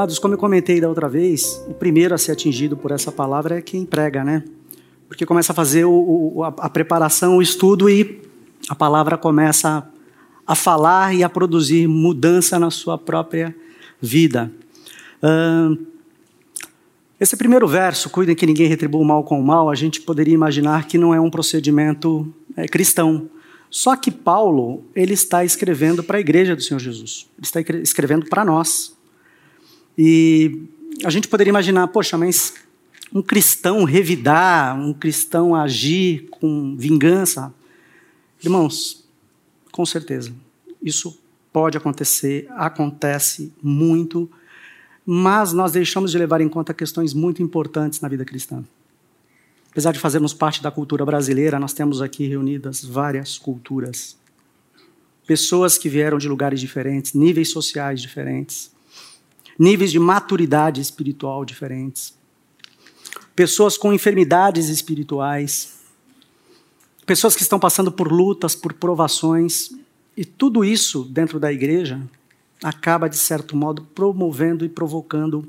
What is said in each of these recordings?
Amados, como eu comentei da outra vez, o primeiro a ser atingido por essa palavra é quem prega, né? Porque começa a fazer o, o, a, a, preparação, o estudo e a palavra começa a, falar e a produzir mudança na sua própria vida. Uh, esse primeiro verso, cuidem que ninguém retribua o mal com o mal, a gente poderia imaginar que não é um procedimento é, cristão. Só que Paulo, ele está escrevendo para a igreja do Senhor Jesus. Ele está escrevendo para nós. E a gente poderia imaginar, poxa, mas um cristão revidar, um cristão agir com vingança. Irmãos, com certeza, isso pode acontecer, acontece muito, mas nós deixamos de levar em conta questões muito importantes na vida cristã. Apesar de fazermos parte da cultura brasileira, nós temos aqui reunidas várias culturas. Pessoas que vieram de lugares diferentes, níveis sociais diferentes, níveis de maturidade espiritual diferentes. Pessoas com enfermidades espirituais, pessoas que estão passando por lutas, por provações, e tudo isso dentro da igreja acaba, de certo modo, promovendo e provocando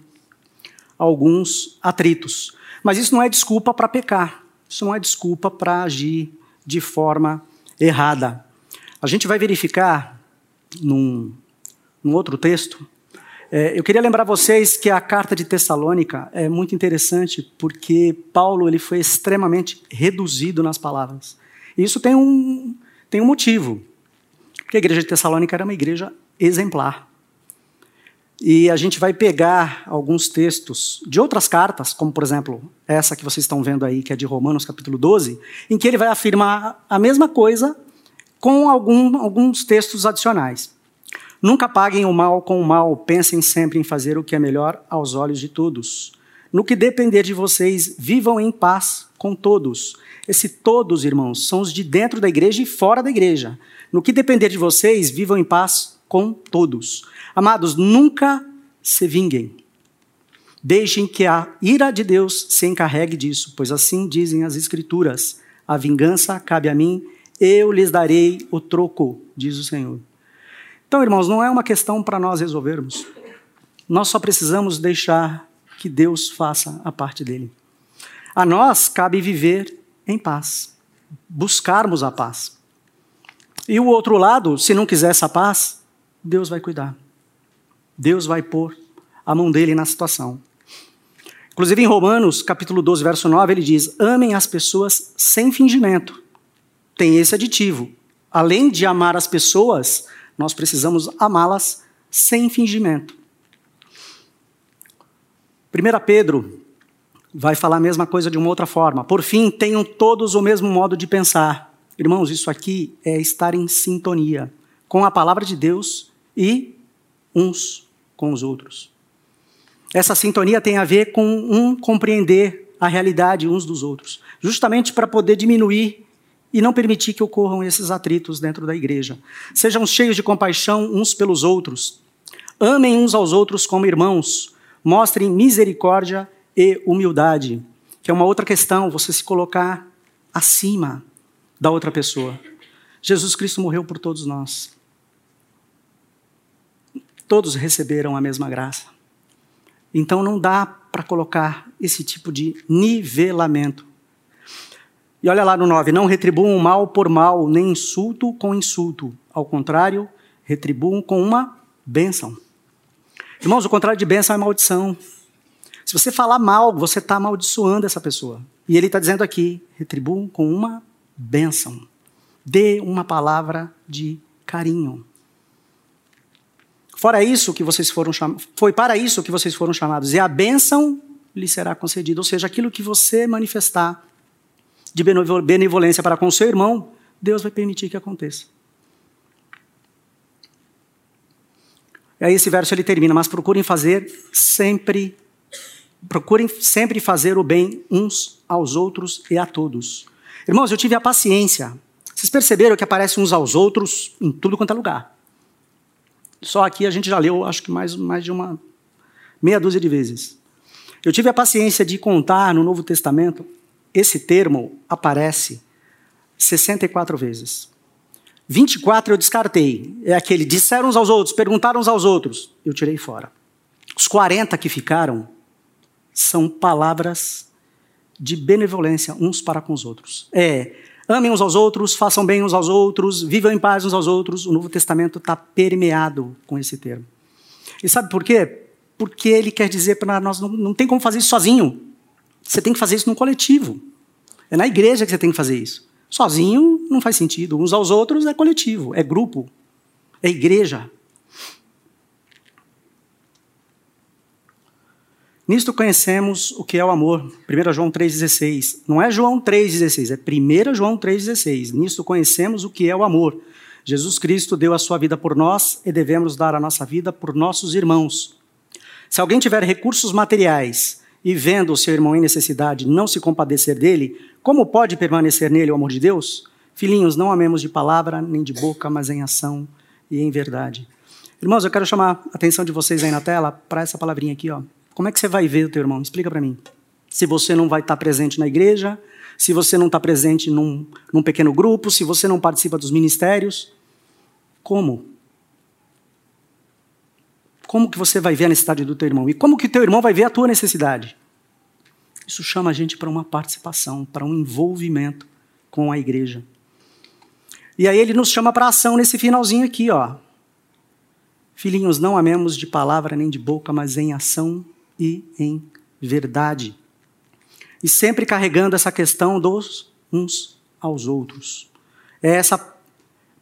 alguns atritos. Mas isso não é desculpa para pecar. Isso não é desculpa para agir de forma errada. A gente vai verificar num, num outro texto. É, eu queria lembrar vocês que a carta de Tessalônica é muito interessante porque Paulo ele foi extremamente reduzido nas palavras. E isso tem um, tem um motivo. Porque a igreja de Tessalônica era uma igreja exemplar. E a gente vai pegar alguns textos de outras cartas, como por exemplo essa que vocês estão vendo aí, que é de Romanos capítulo 12, em que ele vai afirmar a mesma coisa com algum, alguns textos adicionais. Nunca paguem o mal com o mal, pensem sempre em fazer o que é melhor aos olhos de todos. No que depender de vocês, vivam em paz com todos. Esse todos, irmãos, são os de dentro da igreja e fora da igreja. No que depender de vocês, vivam em paz com todos. Amados, nunca se vinguem. Deixem que a ira de Deus se encarregue disso, pois assim dizem as Escrituras: a vingança cabe a mim, eu lhes darei o troco, diz o Senhor. Então, irmãos, não é uma questão para nós resolvermos. Nós só precisamos deixar que Deus faça a parte dele. A nós cabe viver em paz, buscarmos a paz. E o outro lado, se não quiser essa paz, Deus vai cuidar. Deus vai pôr a mão dele na situação. Inclusive em Romanos, capítulo 12, verso 9, ele diz: "Amem as pessoas sem fingimento". Tem esse aditivo. Além de amar as pessoas, nós precisamos amá-las sem fingimento. 1 Pedro vai falar a mesma coisa de uma outra forma. Por fim, tenham todos o mesmo modo de pensar. Irmãos, isso aqui é estar em sintonia com a palavra de Deus e uns com os outros. Essa sintonia tem a ver com um compreender a realidade uns dos outros, justamente para poder diminuir e não permitir que ocorram esses atritos dentro da igreja. Sejam cheios de compaixão uns pelos outros. Amem uns aos outros como irmãos. Mostrem misericórdia e humildade, que é uma outra questão, você se colocar acima da outra pessoa. Jesus Cristo morreu por todos nós. Todos receberam a mesma graça. Então não dá para colocar esse tipo de nivelamento. E olha lá no 9: não retribuam mal por mal, nem insulto com insulto. Ao contrário, retribuam com uma bênção. Irmãos, o contrário de bênção é maldição. Se você falar mal, você está amaldiçoando essa pessoa. E ele está dizendo aqui: retribuam com uma bênção. Dê uma palavra de carinho. Fora isso que vocês foram chamados, foi para isso que vocês foram chamados, e a bênção lhe será concedida. Ou seja, aquilo que você manifestar de benevolência para com seu irmão, Deus vai permitir que aconteça. E aí esse verso ele termina, mas procurem fazer sempre, procurem sempre fazer o bem uns aos outros e a todos. Irmãos, eu tive a paciência. Vocês perceberam que aparece uns aos outros em tudo quanto é lugar. Só aqui a gente já leu, acho que mais, mais de uma meia dúzia de vezes. Eu tive a paciência de contar no Novo Testamento, esse termo aparece 64 vezes. 24 eu descartei. É aquele disseram uns aos outros, perguntaram uns aos outros. Eu tirei fora. Os 40 que ficaram são palavras de benevolência uns para com os outros. É, amem uns aos outros, façam bem uns aos outros, vivam em paz uns aos outros. O Novo Testamento está permeado com esse termo. E sabe por quê? Porque ele quer dizer para nós, não, não tem como fazer isso sozinho. Você tem que fazer isso num coletivo. É na igreja que você tem que fazer isso. Sozinho não faz sentido. Uns aos outros é coletivo, é grupo, é igreja. Nisto conhecemos o que é o amor. 1 João 3,16. Não é João 3,16, é 1 João 3,16. Nisto conhecemos o que é o amor. Jesus Cristo deu a sua vida por nós e devemos dar a nossa vida por nossos irmãos. Se alguém tiver recursos materiais e vendo o seu irmão em necessidade não se compadecer dele, como pode permanecer nele o amor de Deus? Filhinhos, não amemos de palavra nem de boca, mas em ação e em verdade. Irmãos, eu quero chamar a atenção de vocês aí na tela para essa palavrinha aqui, ó. Como é que você vai ver o teu irmão? Explica para mim. Se você não vai estar presente na igreja, se você não está presente num, num pequeno grupo, se você não participa dos ministérios, como? Como que você vai ver a necessidade do teu irmão? E como que teu irmão vai ver a tua necessidade? Isso chama a gente para uma participação, para um envolvimento com a igreja. E aí ele nos chama para ação nesse finalzinho aqui, ó. Filhinhos, não amemos de palavra nem de boca, mas em ação e em verdade. E sempre carregando essa questão dos uns aos outros. É essa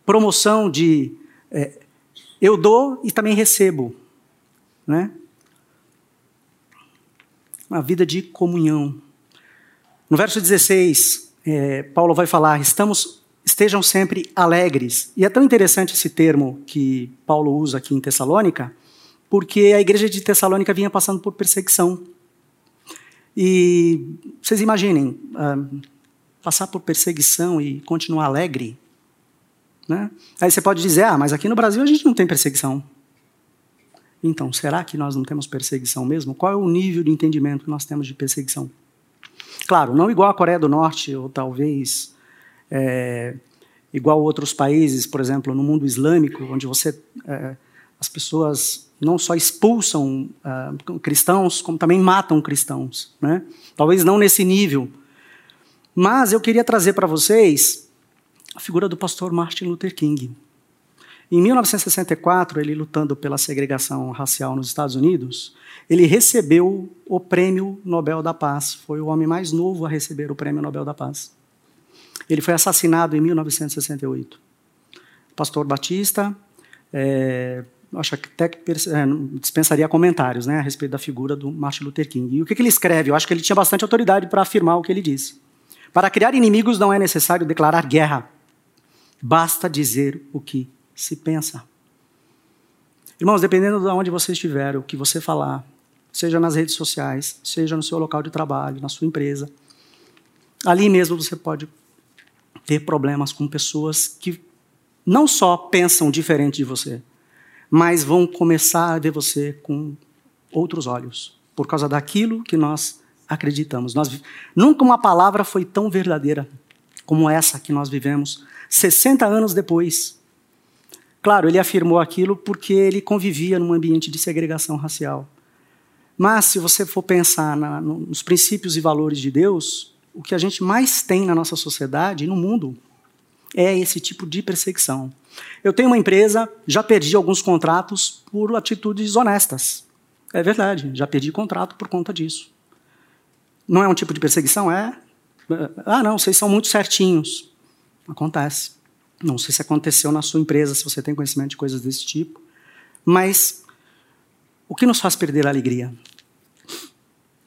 promoção de é, eu dou e também recebo. Né? Uma vida de comunhão. No verso 16, é, Paulo vai falar: estamos, estejam sempre alegres. E é tão interessante esse termo que Paulo usa aqui em Tessalônica, porque a igreja de Tessalônica vinha passando por perseguição. E vocês imaginem, uh, passar por perseguição e continuar alegre. Né? Aí você pode dizer, ah, mas aqui no Brasil a gente não tem perseguição. Então, será que nós não temos perseguição mesmo? Qual é o nível de entendimento que nós temos de perseguição? Claro, não igual a Coreia do Norte, ou talvez é, igual a outros países, por exemplo, no mundo islâmico, onde você, é, as pessoas não só expulsam uh, cristãos, como também matam cristãos. Né? Talvez não nesse nível. Mas eu queria trazer para vocês a figura do pastor Martin Luther King. Em 1964, ele lutando pela segregação racial nos Estados Unidos, ele recebeu o Prêmio Nobel da Paz. Foi o homem mais novo a receber o Prêmio Nobel da Paz. Ele foi assassinado em 1968. Pastor Batista, é, acho que até que é, dispensaria comentários né, a respeito da figura do Martin Luther King. E o que, que ele escreve? Eu acho que ele tinha bastante autoridade para afirmar o que ele disse. Para criar inimigos não é necessário declarar guerra, basta dizer o que se pensa. Irmãos, dependendo de onde você estiver, o que você falar, seja nas redes sociais, seja no seu local de trabalho, na sua empresa, ali mesmo você pode ter problemas com pessoas que não só pensam diferente de você, mas vão começar a ver você com outros olhos, por causa daquilo que nós acreditamos. Nós, nunca uma palavra foi tão verdadeira como essa que nós vivemos 60 anos depois. Claro, ele afirmou aquilo porque ele convivia num ambiente de segregação racial. Mas, se você for pensar na, nos princípios e valores de Deus, o que a gente mais tem na nossa sociedade e no mundo é esse tipo de perseguição. Eu tenho uma empresa, já perdi alguns contratos por atitudes honestas. É verdade, já perdi contrato por conta disso. Não é um tipo de perseguição? É. Ah, não, vocês são muito certinhos. Acontece. Não sei se aconteceu na sua empresa, se você tem conhecimento de coisas desse tipo. Mas o que nos faz perder a alegria?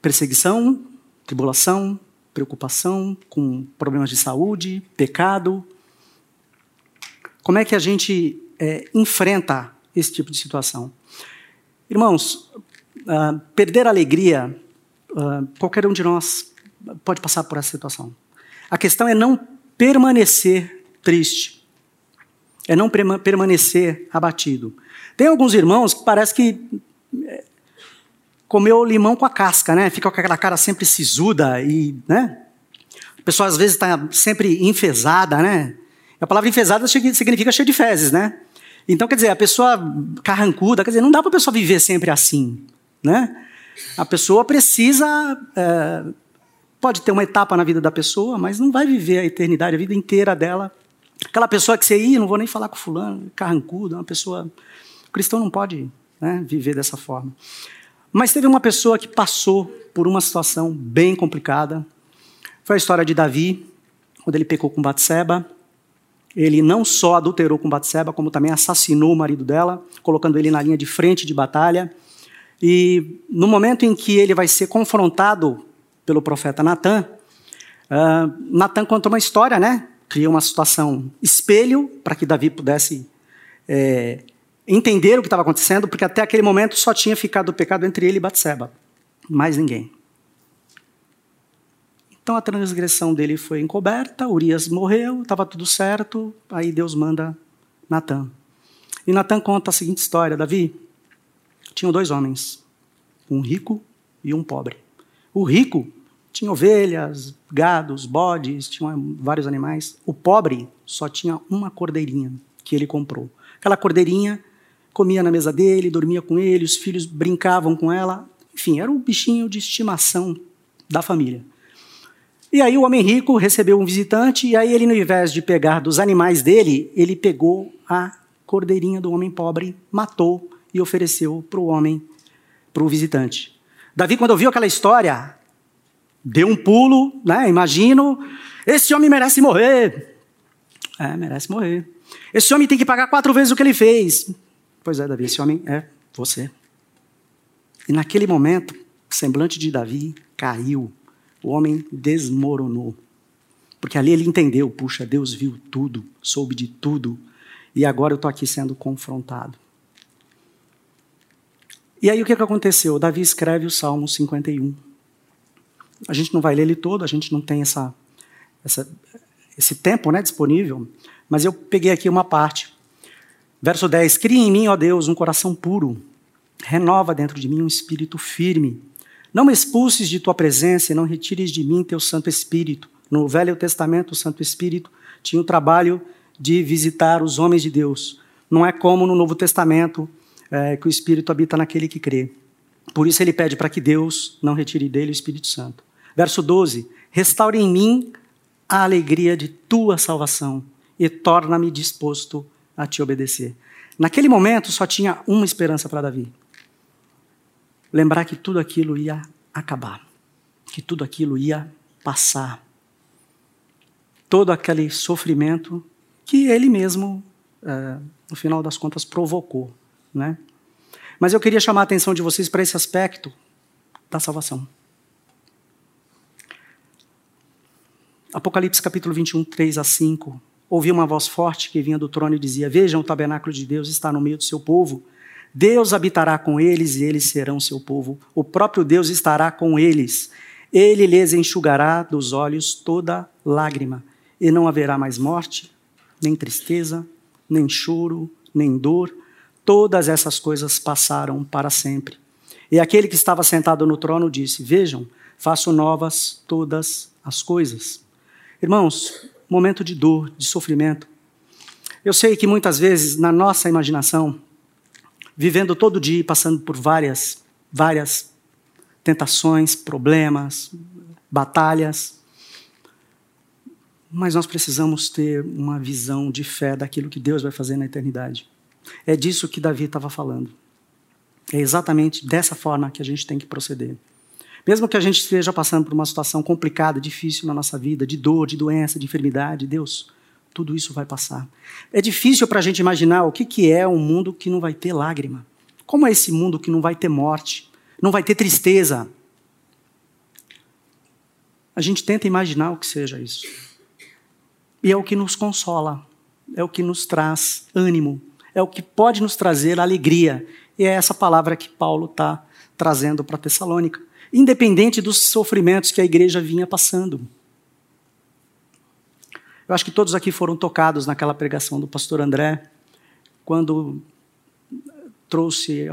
Perseguição, tribulação, preocupação com problemas de saúde, pecado, como é que a gente é, enfrenta esse tipo de situação? Irmãos, uh, perder a alegria, uh, qualquer um de nós pode passar por essa situação. A questão é não permanecer triste, é não permanecer abatido. Tem alguns irmãos que parece que é, comeu limão com a casca, né? Fica com aquela cara sempre sisuda e, né? A pessoa às vezes está sempre enfesada, né? A palavra enfesada significa cheio de fezes, né? Então, quer dizer, a pessoa carrancuda, quer dizer, não dá para a pessoa viver sempre assim. né? A pessoa precisa. É, pode ter uma etapa na vida da pessoa, mas não vai viver a eternidade, a vida inteira dela. Aquela pessoa que você ia, não vou nem falar com fulano, carrancudo, uma pessoa. O cristão não pode né, viver dessa forma. Mas teve uma pessoa que passou por uma situação bem complicada. Foi a história de Davi, quando ele pecou com Batseba. Ele não só adulterou com Batseba, como também assassinou o marido dela, colocando ele na linha de frente de batalha. E no momento em que ele vai ser confrontado pelo profeta Natan, uh, Natan conta uma história, né? Cria uma situação espelho para que Davi pudesse é, entender o que estava acontecendo, porque até aquele momento só tinha ficado o pecado entre ele e Batseba, mais ninguém. Então a transgressão dele foi encoberta, Urias morreu, estava tudo certo, aí Deus manda Natan. E Natan conta a seguinte história: Davi, tinham dois homens, um rico e um pobre. O rico tinha ovelhas, gados, bodes, tinha vários animais. O pobre só tinha uma cordeirinha que ele comprou. Aquela cordeirinha comia na mesa dele, dormia com ele, os filhos brincavam com ela. Enfim, era um bichinho de estimação da família. E aí o homem rico recebeu um visitante, e aí ele, no invés de pegar dos animais dele, ele pegou a cordeirinha do homem pobre, matou e ofereceu para o homem, para o visitante. Davi, quando ouviu aquela história, deu um pulo, né? Imagino, esse homem merece morrer. É, merece morrer. Esse homem tem que pagar quatro vezes o que ele fez. Pois é, Davi, esse homem é você. E naquele momento, o semblante de Davi caiu o homem desmoronou. Porque ali ele entendeu: puxa, Deus viu tudo, soube de tudo, e agora eu estou aqui sendo confrontado. E aí o que, que aconteceu? Davi escreve o Salmo 51. A gente não vai ler ele todo, a gente não tem essa, essa, esse tempo né, disponível, mas eu peguei aqui uma parte. Verso 10: Cria em mim, ó Deus, um coração puro, renova dentro de mim um espírito firme. Não me expulses de tua presença e não retires de mim teu Santo Espírito. No Velho Testamento, o Santo Espírito tinha o trabalho de visitar os homens de Deus. Não é como no Novo Testamento, é, que o Espírito habita naquele que crê. Por isso ele pede para que Deus não retire dele o Espírito Santo. Verso 12: Restaure em mim a alegria de tua salvação e torna-me disposto a te obedecer. Naquele momento só tinha uma esperança para Davi: lembrar que tudo aquilo ia acabar, que tudo aquilo ia passar. Todo aquele sofrimento que ele mesmo, é, no final das contas, provocou. Né? Mas eu queria chamar a atenção de vocês para esse aspecto da salvação. Apocalipse capítulo 21, 3 a 5. Ouvi uma voz forte que vinha do trono e dizia: Vejam, o tabernáculo de Deus está no meio do seu povo Deus habitará com eles e eles serão seu povo. O próprio Deus estará com eles. Ele lhes enxugará dos olhos toda lágrima, e não haverá mais morte, nem tristeza, nem choro, nem dor. Todas essas coisas passaram para sempre. E aquele que estava sentado no trono disse: Vejam, faço novas todas as coisas. Irmãos, momento de dor, de sofrimento. Eu sei que muitas vezes, na nossa imaginação, vivendo todo dia, passando por várias, várias tentações, problemas, batalhas. Mas nós precisamos ter uma visão de fé daquilo que Deus vai fazer na eternidade. É disso que Davi estava falando. É exatamente dessa forma que a gente tem que proceder. Mesmo que a gente esteja passando por uma situação complicada, difícil na nossa vida, de dor, de doença, de enfermidade, Deus, tudo isso vai passar. É difícil para a gente imaginar o que, que é um mundo que não vai ter lágrima. Como é esse mundo que não vai ter morte, não vai ter tristeza? A gente tenta imaginar o que seja isso. E é o que nos consola, é o que nos traz ânimo, é o que pode nos trazer alegria. E é essa palavra que Paulo está trazendo para Tessalônica, independente dos sofrimentos que a igreja vinha passando. Eu acho que todos aqui foram tocados naquela pregação do pastor André, quando trouxe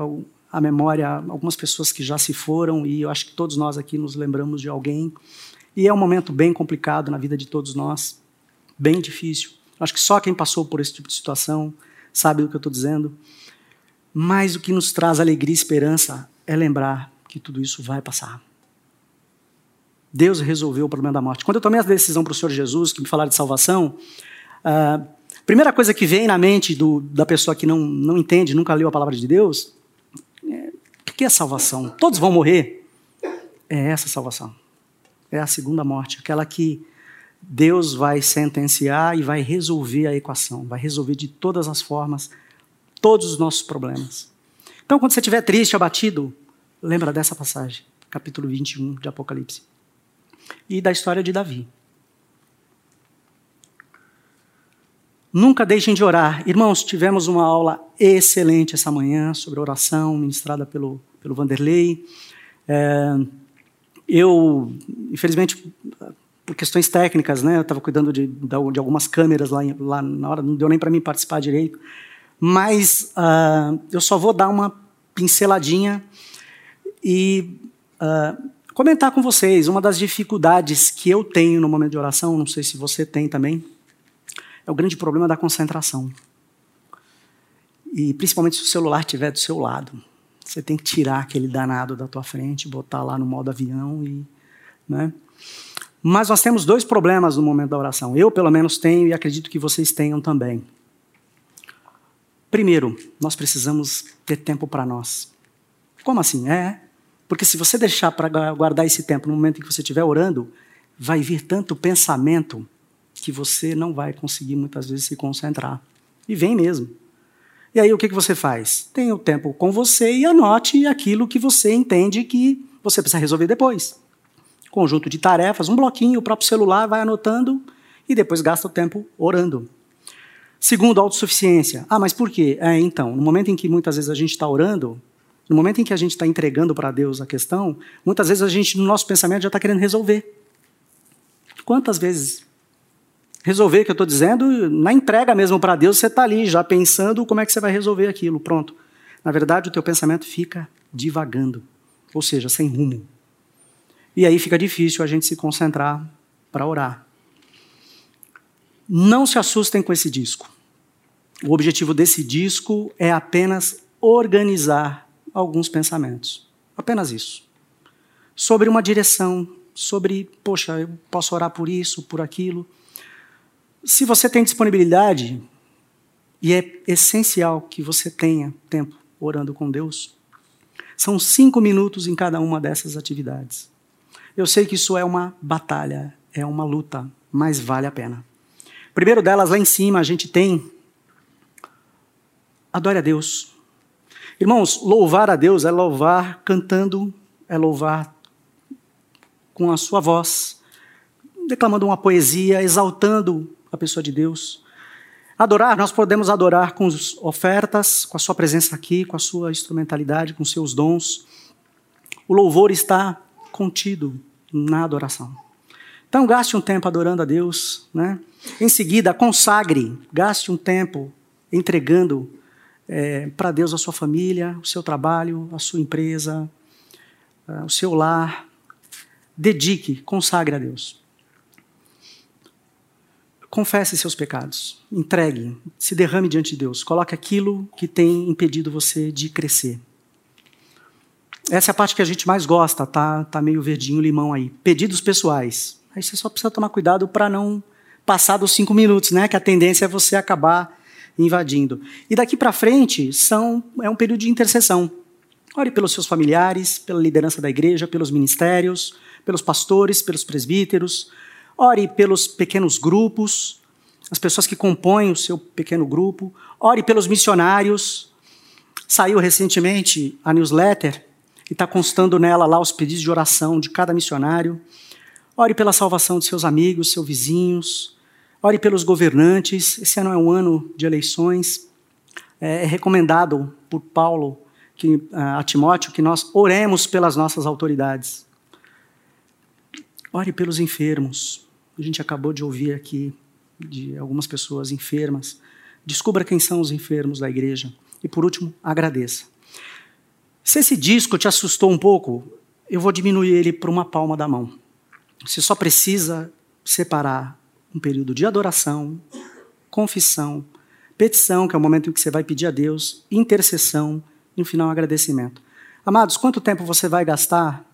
à memória algumas pessoas que já se foram, e eu acho que todos nós aqui nos lembramos de alguém. E é um momento bem complicado na vida de todos nós, bem difícil. Eu acho que só quem passou por esse tipo de situação sabe do que eu estou dizendo. Mas o que nos traz alegria e esperança é lembrar que tudo isso vai passar. Deus resolveu o problema da morte. Quando eu tomei a decisão para o Senhor Jesus, que me falaram de salvação, a uh, primeira coisa que vem na mente do, da pessoa que não, não entende, nunca leu a palavra de Deus, é, o que é salvação? Todos vão morrer. É essa salvação. É a segunda morte, aquela que Deus vai sentenciar e vai resolver a equação, vai resolver de todas as formas todos os nossos problemas. Então, quando você estiver triste, abatido, lembra dessa passagem, capítulo 21 de Apocalipse e da história de Davi. Nunca deixem de orar. Irmãos, tivemos uma aula excelente essa manhã sobre oração, ministrada pelo, pelo Vanderlei. É, eu, infelizmente, por questões técnicas, né, eu estava cuidando de, de, algumas câmeras lá, lá na hora, não deu nem para mim participar direito. Mas uh, eu só vou dar uma pinceladinha e uh, comentar com vocês uma das dificuldades que eu tenho no momento de oração, não sei se você tem também, é o grande problema da concentração. E principalmente se o celular estiver do seu lado. Você tem que tirar aquele danado da tua frente, botar lá no modo avião e, né? Mas nós temos dois problemas no momento da oração. Eu, pelo menos, tenho e acredito que vocês tenham também. Primeiro, nós precisamos ter tempo para nós. Como assim? É, porque se você deixar para guardar esse tempo no momento em que você estiver orando, vai vir tanto pensamento que você não vai conseguir muitas vezes se concentrar. E vem mesmo. E aí o que, que você faz? Tenha o tempo com você e anote aquilo que você entende que você precisa resolver depois. Conjunto de tarefas, um bloquinho, o próprio celular vai anotando e depois gasta o tempo orando. Segundo, autossuficiência. Ah, mas por quê? É, então, no momento em que muitas vezes a gente está orando, no momento em que a gente está entregando para Deus a questão, muitas vezes a gente, no nosso pensamento, já está querendo resolver. Quantas vezes? Resolver, que eu estou dizendo, na entrega mesmo para Deus, você está ali já pensando como é que você vai resolver aquilo. Pronto. Na verdade, o teu pensamento fica divagando, ou seja, sem rumo. E aí fica difícil a gente se concentrar para orar. Não se assustem com esse disco. O objetivo desse disco é apenas organizar alguns pensamentos. Apenas isso. Sobre uma direção, sobre, poxa, eu posso orar por isso, por aquilo. Se você tem disponibilidade, e é essencial que você tenha tempo orando com Deus, são cinco minutos em cada uma dessas atividades. Eu sei que isso é uma batalha, é uma luta, mas vale a pena. Primeiro delas, lá em cima, a gente tem adore a Deus. Irmãos, louvar a Deus é louvar cantando, é louvar com a sua voz, declamando uma poesia, exaltando a pessoa de Deus. Adorar, nós podemos adorar com ofertas, com a sua presença aqui, com a sua instrumentalidade, com seus dons. O louvor está contido na adoração. Então, gaste um tempo adorando a Deus. Né? Em seguida, consagre, gaste um tempo entregando é, para Deus a sua família, o seu trabalho, a sua empresa, uh, o seu lar. Dedique, consagre a Deus. Confesse seus pecados, entregue, se derrame diante de Deus, coloque aquilo que tem impedido você de crescer. Essa é a parte que a gente mais gosta, tá? Tá meio verdinho limão aí. Pedidos pessoais. Aí você só precisa tomar cuidado para não passar dos cinco minutos, né? Que a tendência é você acabar invadindo. E daqui para frente são, é um período de intercessão. Ore pelos seus familiares, pela liderança da igreja, pelos ministérios, pelos pastores, pelos presbíteros. Ore pelos pequenos grupos, as pessoas que compõem o seu pequeno grupo. Ore pelos missionários. Saiu recentemente a newsletter e está constando nela lá os pedidos de oração de cada missionário. Ore pela salvação de seus amigos, seus vizinhos. Ore pelos governantes. Esse ano é um ano de eleições. É, é recomendado por Paulo que, a Timóteo que nós oremos pelas nossas autoridades. Ore pelos enfermos. A gente acabou de ouvir aqui de algumas pessoas enfermas. Descubra quem são os enfermos da igreja. E por último, agradeça. Se esse disco te assustou um pouco, eu vou diminuir ele para uma palma da mão. Você só precisa separar um período de adoração, confissão, petição, que é o momento em que você vai pedir a Deus, intercessão e no final agradecimento. Amados, quanto tempo você vai gastar?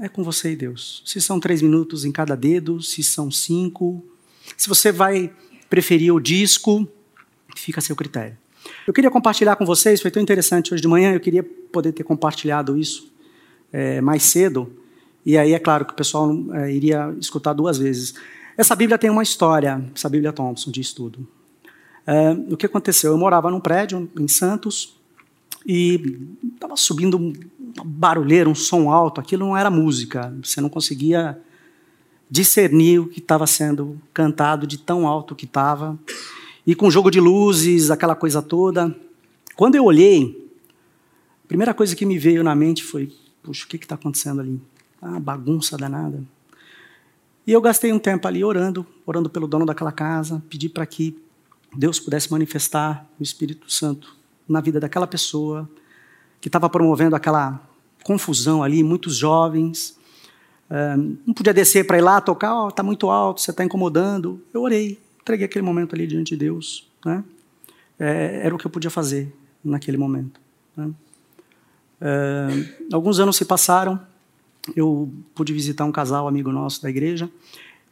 É com você e Deus. Se são três minutos em cada dedo, se são cinco. Se você vai preferir o disco, fica a seu critério. Eu queria compartilhar com vocês, foi tão interessante hoje de manhã, eu queria poder ter compartilhado isso é, mais cedo. E aí é claro que o pessoal é, iria escutar duas vezes. Essa Bíblia tem uma história, essa Bíblia Thompson de estudo. É, o que aconteceu? Eu morava num prédio em Santos e estava subindo um barulheiro, um som alto. Aquilo não era música, você não conseguia discernir o que estava sendo cantado de tão alto que estava. E com jogo de luzes, aquela coisa toda. Quando eu olhei, a primeira coisa que me veio na mente foi: puxa, o que está acontecendo ali? Ah, bagunça danada. E eu gastei um tempo ali orando, orando pelo dono daquela casa, pedi para que Deus pudesse manifestar o Espírito Santo na vida daquela pessoa que estava promovendo aquela confusão ali, muitos jovens. não podia descer para ir lá tocar, está oh, tá muito alto, você está incomodando. Eu orei, entreguei aquele momento ali diante de Deus. Né? É, era o que eu podia fazer naquele momento. Né? alguns anos se passaram, eu pude visitar um casal amigo nosso da igreja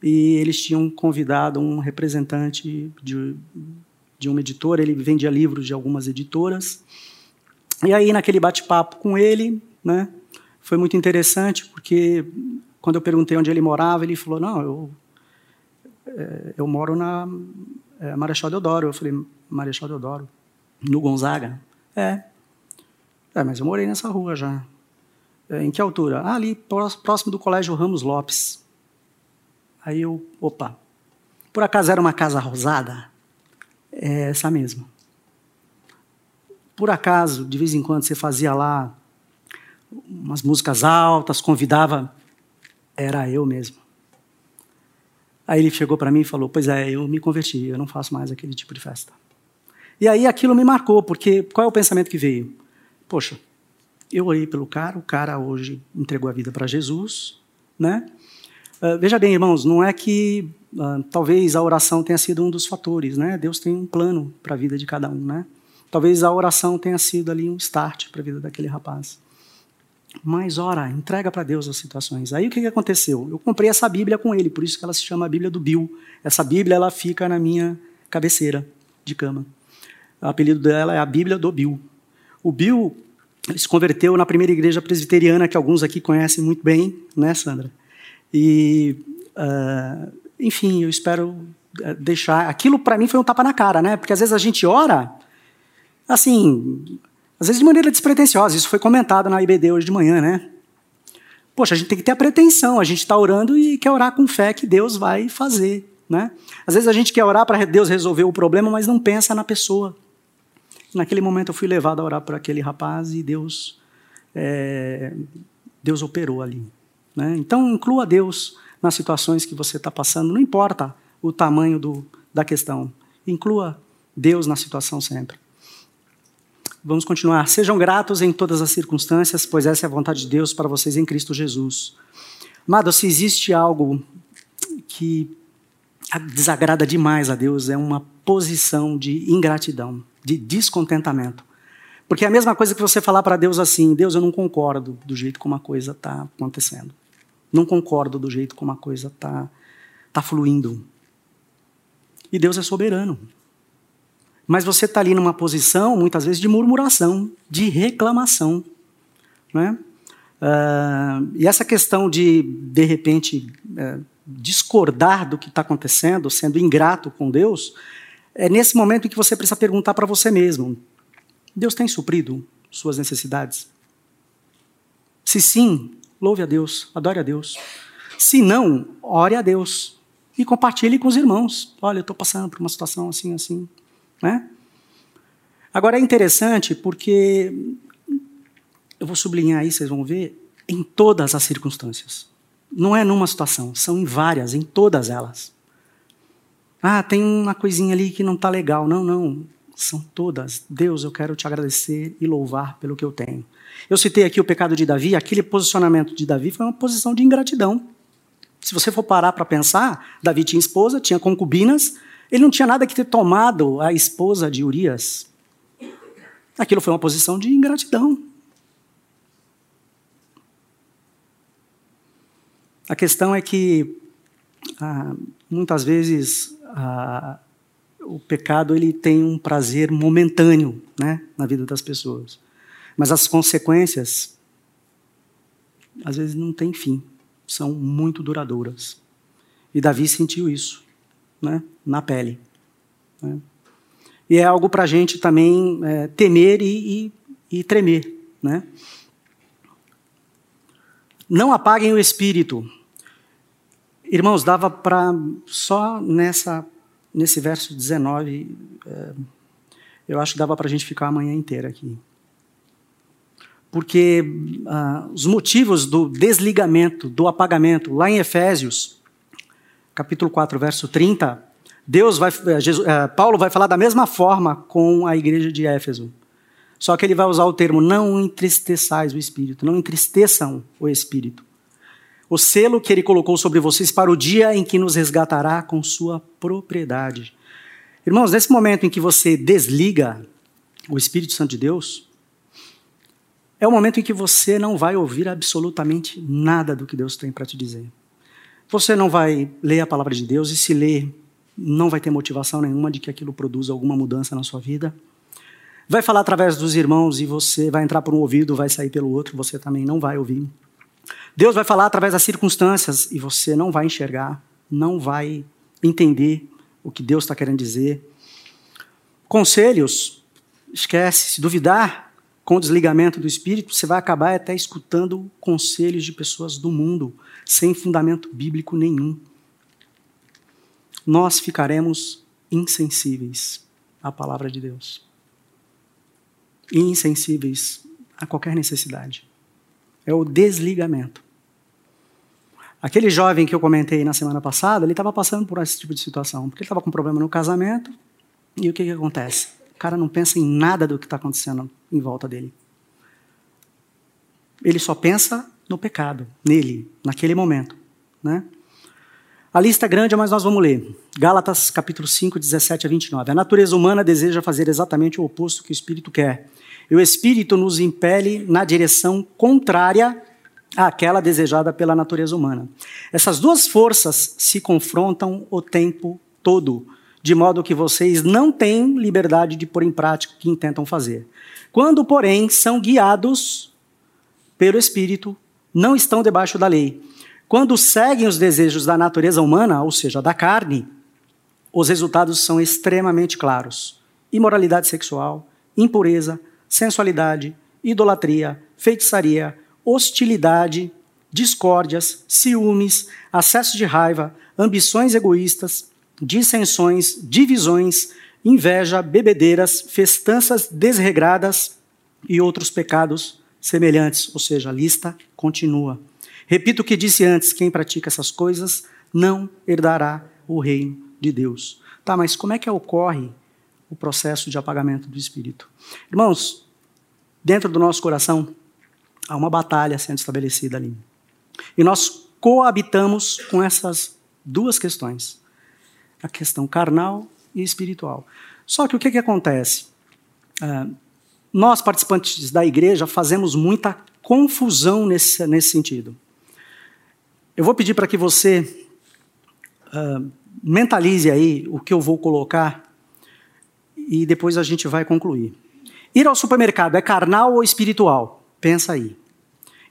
e eles tinham convidado um representante de, de uma editora, ele vendia livros de algumas editoras. E aí, naquele bate-papo com ele, né, foi muito interessante, porque quando eu perguntei onde ele morava, ele falou: Não, eu, é, eu moro na é, Marechal Deodoro. Eu falei: Marechal Deodoro? No Gonzaga? É. É, mas eu morei nessa rua já. É, em que altura? Ah, ali, próximo do Colégio Ramos Lopes. Aí eu, opa, por acaso era uma casa rosada? É essa mesma. Por acaso, de vez em quando você fazia lá umas músicas altas, convidava, era eu mesmo. Aí ele chegou para mim e falou: Pois é, eu me converti, eu não faço mais aquele tipo de festa. E aí aquilo me marcou, porque qual é o pensamento que veio? Poxa, eu orei pelo cara, o cara hoje entregou a vida para Jesus, né? Uh, veja bem, irmãos, não é que uh, talvez a oração tenha sido um dos fatores, né? Deus tem um plano para a vida de cada um, né? Talvez a oração tenha sido ali um start para a vida daquele rapaz. Mas ora, entrega para Deus as situações. Aí o que, que aconteceu? Eu comprei essa Bíblia com ele, por isso que ela se chama a Bíblia do Bill. Essa Bíblia ela fica na minha cabeceira de cama. O apelido dela é a Bíblia do Bill. O Bill ele se converteu na primeira igreja presbiteriana que alguns aqui conhecem muito bem, né, Sandra? E, uh, enfim, eu espero eh, deixar. Aquilo para mim foi um tapa na cara, né? Porque às vezes a gente ora, assim, às vezes de maneira despretensiosa. Isso foi comentado na IBD hoje de manhã, né? Poxa, a gente tem que ter a pretensão. A gente está orando e quer orar com fé que Deus vai fazer, né? Às vezes a gente quer orar para Deus resolver o problema, mas não pensa na pessoa. Naquele momento eu fui levado a orar por aquele rapaz e Deus, é, Deus operou ali. Né? Então inclua Deus nas situações que você está passando, não importa o tamanho do, da questão. Inclua Deus na situação sempre. Vamos continuar. Sejam gratos em todas as circunstâncias, pois essa é a vontade de Deus para vocês em Cristo Jesus. Amado, se existe algo que desagrada demais a Deus, é uma posição de ingratidão de descontentamento. Porque é a mesma coisa que você falar para Deus assim: Deus, eu não concordo do jeito como a coisa está acontecendo. Não concordo do jeito como a coisa está tá fluindo. E Deus é soberano. Mas você está ali numa posição, muitas vezes, de murmuração, de reclamação. Né? Uh, e essa questão de, de repente, uh, discordar do que está acontecendo, sendo ingrato com Deus, é nesse momento que você precisa perguntar para você mesmo: Deus tem suprido suas necessidades? Se sim, louve a Deus, adore a Deus. Se não, ore a Deus e compartilhe com os irmãos. Olha, eu estou passando por uma situação assim, assim. Né? Agora é interessante porque eu vou sublinhar aí, vocês vão ver, em todas as circunstâncias. Não é numa situação, são em várias, em todas elas. Ah, tem uma coisinha ali que não está legal. Não, não. São todas. Deus, eu quero te agradecer e louvar pelo que eu tenho. Eu citei aqui o pecado de Davi. Aquele posicionamento de Davi foi uma posição de ingratidão. Se você for parar para pensar, Davi tinha esposa, tinha concubinas. Ele não tinha nada que ter tomado a esposa de Urias. Aquilo foi uma posição de ingratidão. A questão é que ah, muitas vezes o pecado ele tem um prazer momentâneo, né, na vida das pessoas, mas as consequências às vezes não têm fim, são muito duradouras. E Davi sentiu isso, né, na pele. Né? E é algo para a gente também é, temer e, e, e tremer, né? Não apaguem o espírito. Irmãos, dava para só nessa nesse verso 19, é, eu acho que dava para a gente ficar a manhã inteira aqui. Porque ah, os motivos do desligamento, do apagamento, lá em Efésios, capítulo 4, verso 30, Deus vai, é, Jesus, é, Paulo vai falar da mesma forma com a igreja de Éfeso. Só que ele vai usar o termo não entristeçais o espírito, não entristeçam o espírito. O selo que ele colocou sobre vocês para o dia em que nos resgatará com sua propriedade. Irmãos, nesse momento em que você desliga o Espírito Santo de Deus, é o momento em que você não vai ouvir absolutamente nada do que Deus tem para te dizer. Você não vai ler a palavra de Deus e se ler, não vai ter motivação nenhuma de que aquilo produza alguma mudança na sua vida vai falar através dos irmãos e você vai entrar por um ouvido, vai sair pelo outro, você também não vai ouvir. Deus vai falar através das circunstâncias e você não vai enxergar, não vai entender o que Deus está querendo dizer. Conselhos, esquece, se duvidar com o desligamento do espírito, você vai acabar até escutando conselhos de pessoas do mundo, sem fundamento bíblico nenhum. Nós ficaremos insensíveis à palavra de Deus e insensíveis a qualquer necessidade. É o desligamento. Aquele jovem que eu comentei na semana passada, ele estava passando por esse tipo de situação, porque ele estava com problema no casamento, e o que, que acontece? O cara não pensa em nada do que está acontecendo em volta dele. Ele só pensa no pecado, nele, naquele momento. Né? A lista é grande, mas nós vamos ler. Gálatas capítulo 5, 17 a 29. A natureza humana deseja fazer exatamente o oposto que o Espírito quer. E o Espírito nos impele na direção contrária àquela desejada pela natureza humana. Essas duas forças se confrontam o tempo todo, de modo que vocês não têm liberdade de pôr em prática o que intentam fazer. Quando, porém, são guiados pelo Espírito, não estão debaixo da lei. Quando seguem os desejos da natureza humana, ou seja, da carne, os resultados são extremamente claros: imoralidade sexual, impureza, sensualidade, idolatria, feitiçaria, hostilidade, discórdias, ciúmes, acessos de raiva, ambições egoístas, dissensões, divisões, inveja, bebedeiras, festanças desregradas e outros pecados semelhantes, ou seja, a lista continua. Repito o que disse antes: quem pratica essas coisas não herdará o reino de Deus. Tá, mas como é que ocorre o processo de apagamento do espírito? Irmãos, dentro do nosso coração há uma batalha sendo estabelecida ali. E nós coabitamos com essas duas questões: a questão carnal e espiritual. Só que o que, que acontece? Uh, nós, participantes da igreja, fazemos muita confusão nesse, nesse sentido. Eu vou pedir para que você uh, mentalize aí o que eu vou colocar e depois a gente vai concluir. Ir ao supermercado é carnal ou espiritual? Pensa aí.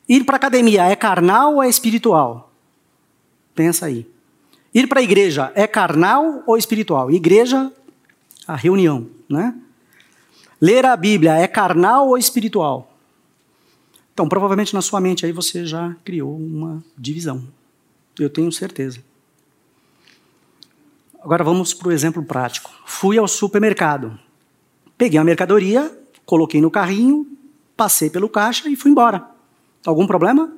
Ir para a academia é carnal ou é espiritual? Pensa aí. Ir para a igreja é carnal ou espiritual? Igreja, a reunião, né? Ler a Bíblia é carnal ou espiritual? Então, provavelmente na sua mente aí você já criou uma divisão. Eu tenho certeza. Agora vamos para o exemplo prático. Fui ao supermercado. Peguei a mercadoria, coloquei no carrinho, passei pelo caixa e fui embora. Algum problema?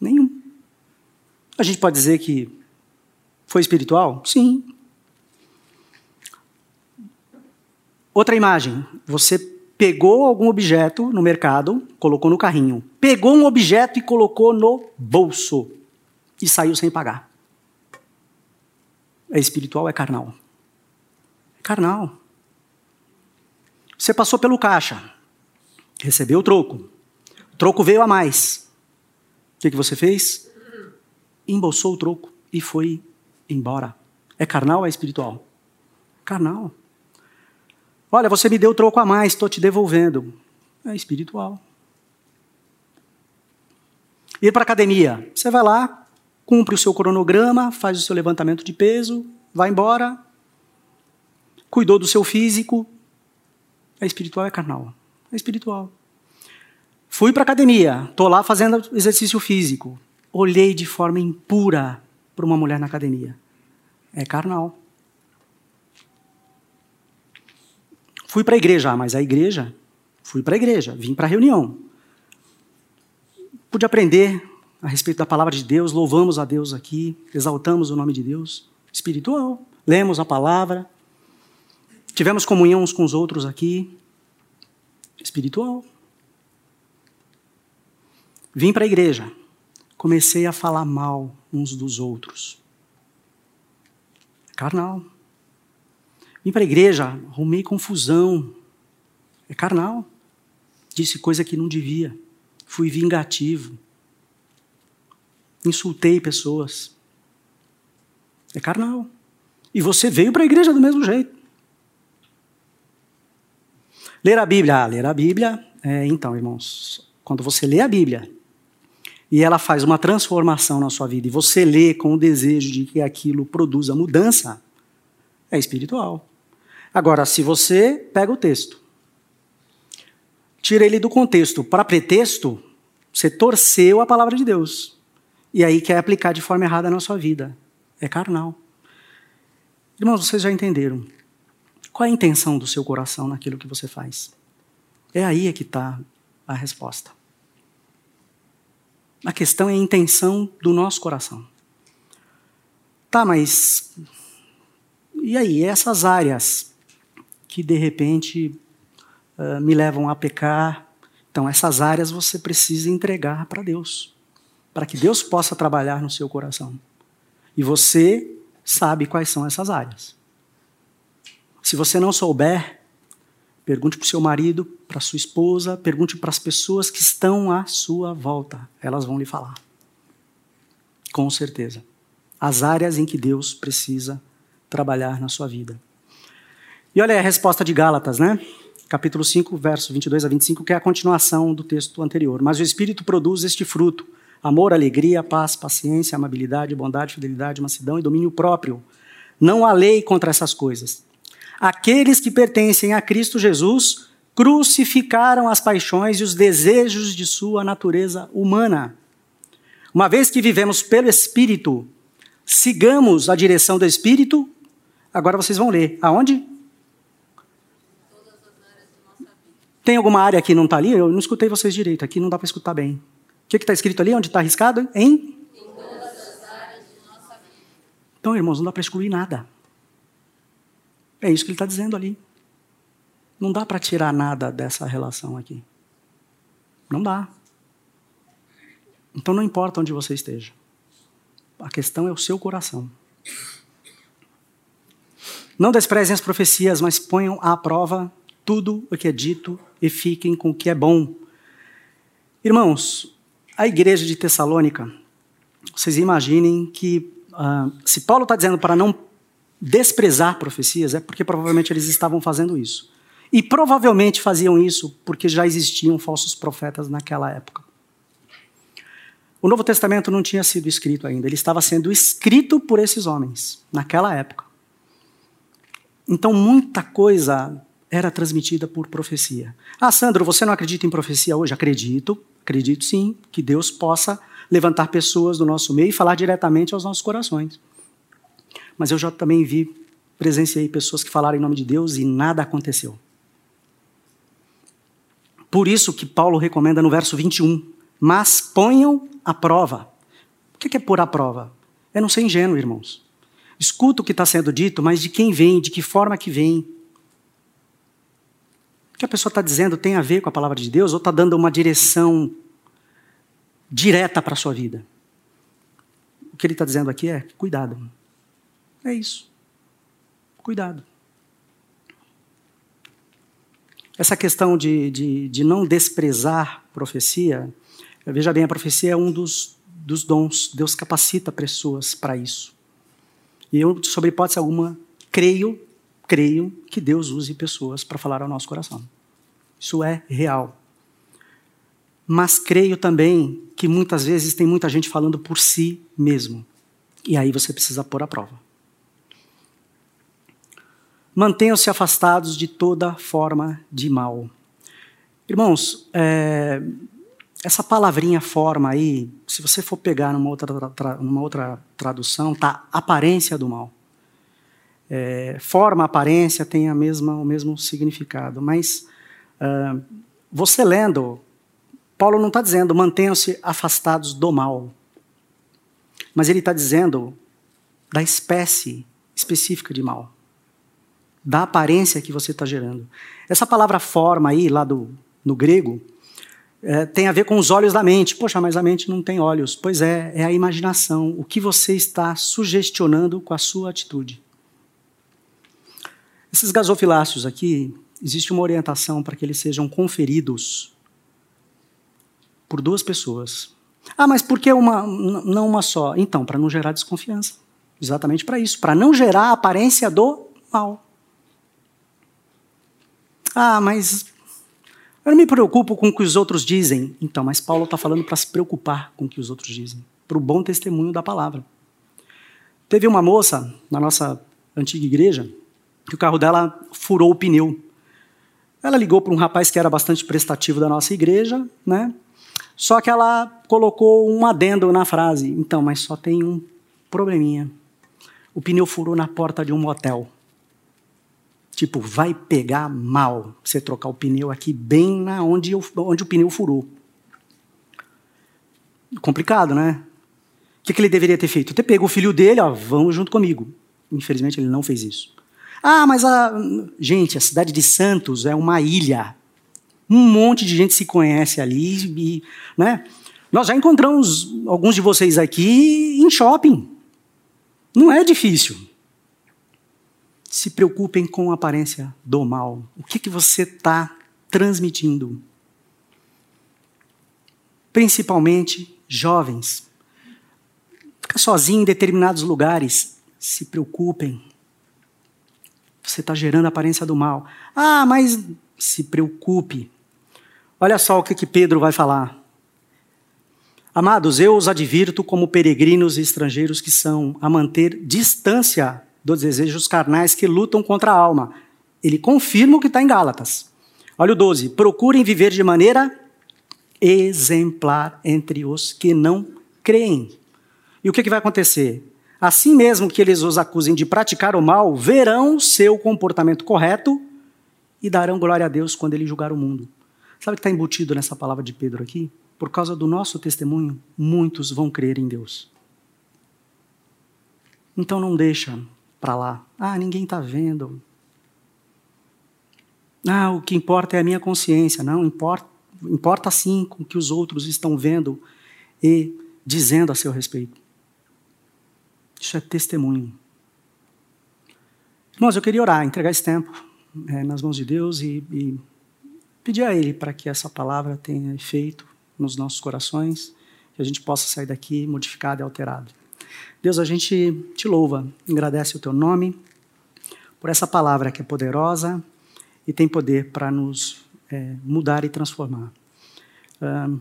Nenhum. A gente pode dizer que foi espiritual? Sim. Outra imagem. Você pegou algum objeto no mercado, colocou no carrinho. Pegou um objeto e colocou no bolso. E saiu sem pagar. É espiritual é carnal? É carnal. Você passou pelo caixa, recebeu o troco. O troco veio a mais. O que, que você fez? embolsou o troco e foi embora. É carnal ou é espiritual? Carnal. Olha, você me deu o troco a mais, estou te devolvendo. É espiritual. Ir para academia. Você vai lá, cumpre o seu cronograma, faz o seu levantamento de peso, vai embora, cuidou do seu físico. É espiritual, é carnal. Espiritual. Fui para academia, estou lá fazendo exercício físico. Olhei de forma impura para uma mulher na academia. É carnal. Fui para a igreja, mas a igreja, fui para a igreja, vim para a reunião. Pude aprender a respeito da palavra de Deus, louvamos a Deus aqui, exaltamos o nome de Deus, espiritual. Lemos a palavra, tivemos comunhão uns com os outros aqui, espiritual. Vim para a igreja, comecei a falar mal uns dos outros. Carnal. Vim para a igreja, arrumei confusão. É carnal. Disse coisa que não devia. Fui vingativo. Insultei pessoas. É carnal. E você veio para a igreja do mesmo jeito. Ler a Bíblia. Ah, ler a Bíblia. É, então, irmãos, quando você lê a Bíblia e ela faz uma transformação na sua vida e você lê com o desejo de que aquilo produza mudança, é espiritual. Agora, se você pega o texto, tira ele do contexto para pretexto, você torceu a palavra de Deus. E aí quer aplicar de forma errada na sua vida. É carnal. Irmãos, vocês já entenderam. Qual é a intenção do seu coração naquilo que você faz? É aí é que está a resposta. A questão é a intenção do nosso coração. Tá, mas. E aí, essas áreas que de repente uh, me levam a pecar. Então, essas áreas você precisa entregar para Deus, para que Deus possa trabalhar no seu coração. E você sabe quais são essas áreas. Se você não souber, pergunte para o seu marido, para sua esposa, pergunte para as pessoas que estão à sua volta. Elas vão lhe falar. Com certeza. As áreas em que Deus precisa trabalhar na sua vida. E olha a resposta de Gálatas, né? Capítulo 5, verso 22 a 25, que é a continuação do texto anterior. Mas o Espírito produz este fruto: amor, alegria, paz, paciência, amabilidade, bondade, fidelidade, mansidão e domínio próprio. Não há lei contra essas coisas. Aqueles que pertencem a Cristo Jesus crucificaram as paixões e os desejos de sua natureza humana. Uma vez que vivemos pelo Espírito, sigamos a direção do Espírito. Agora vocês vão ler. Aonde? Tem alguma área que não está ali? Eu não escutei vocês direito. Aqui não dá para escutar bem. O que está escrito ali? Onde está arriscado? Em? Em todas as áreas de nossa vida. Então, irmãos, não dá para excluir nada. É isso que ele está dizendo ali. Não dá para tirar nada dessa relação aqui. Não dá. Então não importa onde você esteja. A questão é o seu coração. Não desprezem as profecias, mas ponham à prova tudo o que é dito e fiquem com o que é bom. Irmãos, a igreja de Tessalônica, vocês imaginem que uh, se Paulo está dizendo para não desprezar profecias, é porque provavelmente eles estavam fazendo isso. E provavelmente faziam isso porque já existiam falsos profetas naquela época. O Novo Testamento não tinha sido escrito ainda, ele estava sendo escrito por esses homens naquela época. Então muita coisa era transmitida por profecia. Ah, Sandro, você não acredita em profecia hoje? Acredito, acredito sim, que Deus possa levantar pessoas do nosso meio e falar diretamente aos nossos corações. Mas eu já também vi, presenciei pessoas que falaram em nome de Deus e nada aconteceu. Por isso que Paulo recomenda no verso 21, mas ponham a prova. O que é pôr a prova? É não ser ingênuo, irmãos. Escuta o que está sendo dito, mas de quem vem, de que forma que vem, o que a pessoa está dizendo tem a ver com a palavra de Deus ou está dando uma direção direta para a sua vida? O que ele está dizendo aqui é: cuidado. É isso. Cuidado. Essa questão de, de, de não desprezar profecia, veja bem, a profecia é um dos, dos dons. Deus capacita pessoas para isso. E eu, sobre hipótese alguma, creio, creio que Deus use pessoas para falar ao nosso coração. Isso é real. Mas creio também que muitas vezes tem muita gente falando por si mesmo. E aí você precisa pôr a prova. Mantenham-se afastados de toda forma de mal. Irmãos, é, essa palavrinha forma aí, se você for pegar numa outra, tra, numa outra tradução, tá aparência do mal. É, forma, aparência tem a mesma, o mesmo significado. Mas uh, você lendo, Paulo não está dizendo mantenham-se afastados do mal. Mas ele está dizendo da espécie específica de mal. Da aparência que você está gerando. Essa palavra forma aí, lá do, no grego, é, tem a ver com os olhos da mente. Poxa, mas a mente não tem olhos. Pois é, é a imaginação, o que você está sugestionando com a sua atitude. Esses gasofiláceos aqui, existe uma orientação para que eles sejam conferidos por duas pessoas. Ah, mas por que uma, não uma só? Então, para não gerar desconfiança. Exatamente para isso, para não gerar a aparência do mal. Ah, mas eu não me preocupo com o que os outros dizem. Então, mas Paulo está falando para se preocupar com o que os outros dizem, para o bom testemunho da palavra. Teve uma moça na nossa antiga igreja que o carro dela furou o pneu. Ela ligou para um rapaz que era bastante prestativo da nossa igreja, né? Só que ela colocou um adendo na frase. Então, mas só tem um probleminha. O pneu furou na porta de um motel. Tipo, vai pegar mal você trocar o pneu aqui bem na onde, eu, onde o pneu furou. Complicado, né? O que, que ele deveria ter feito? Ter pego o filho dele, ó, vamos junto comigo. Infelizmente ele não fez isso. Ah, mas a. Gente, a cidade de Santos é uma ilha. Um monte de gente se conhece ali. E, né? Nós já encontramos alguns de vocês aqui em shopping. Não é difícil se preocupem com a aparência do mal. O que, que você está transmitindo? Principalmente jovens. Fica sozinho em determinados lugares. Se preocupem. Você está gerando a aparência do mal. Ah, mas se preocupe. Olha só o que, que Pedro vai falar. Amados, eu os advirto como peregrinos e estrangeiros que são, a manter distância dos desejos carnais que lutam contra a alma. Ele confirma o que está em Gálatas. Olha o 12. Procurem viver de maneira exemplar entre os que não creem. E o que, que vai acontecer? Assim mesmo que eles os acusem de praticar o mal, verão seu comportamento correto e darão glória a Deus quando ele julgar o mundo. Sabe o que está embutido nessa palavra de Pedro aqui? Por causa do nosso testemunho, muitos vão crer em Deus. Então não deixa para lá. Ah, ninguém está vendo. Ah, o que importa é a minha consciência. Não, importa, importa sim com o que os outros estão vendo e dizendo a seu respeito. Isso é testemunho. Irmãos, eu queria orar, entregar esse tempo é, nas mãos de Deus e, e pedir a Ele para que essa palavra tenha efeito nos nossos corações, que a gente possa sair daqui modificado e alterado. Deus, a gente te louva, agradece o teu nome por essa palavra que é poderosa e tem poder para nos é, mudar e transformar. Uh,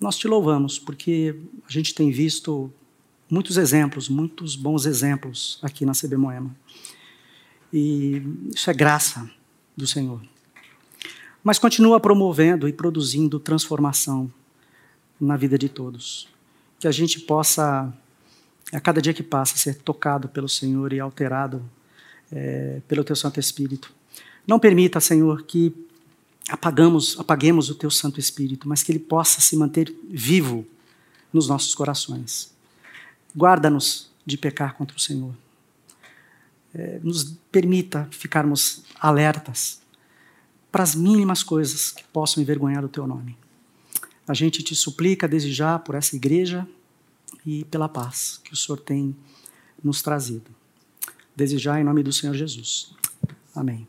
nós te louvamos porque a gente tem visto muitos exemplos, muitos bons exemplos aqui na CB Moema. E isso é graça do Senhor. Mas continua promovendo e produzindo transformação na vida de todos. Que a gente possa a cada dia que passa, ser tocado pelo Senhor e alterado é, pelo Teu Santo Espírito. Não permita, Senhor, que apagamos, apaguemos o Teu Santo Espírito, mas que ele possa se manter vivo nos nossos corações. Guarda-nos de pecar contra o Senhor. É, nos permita ficarmos alertas para as mínimas coisas que possam envergonhar o Teu nome. A gente te suplica desde já por essa igreja e pela paz que o Senhor tem nos trazido. Desejar em nome do Senhor Jesus. Amém.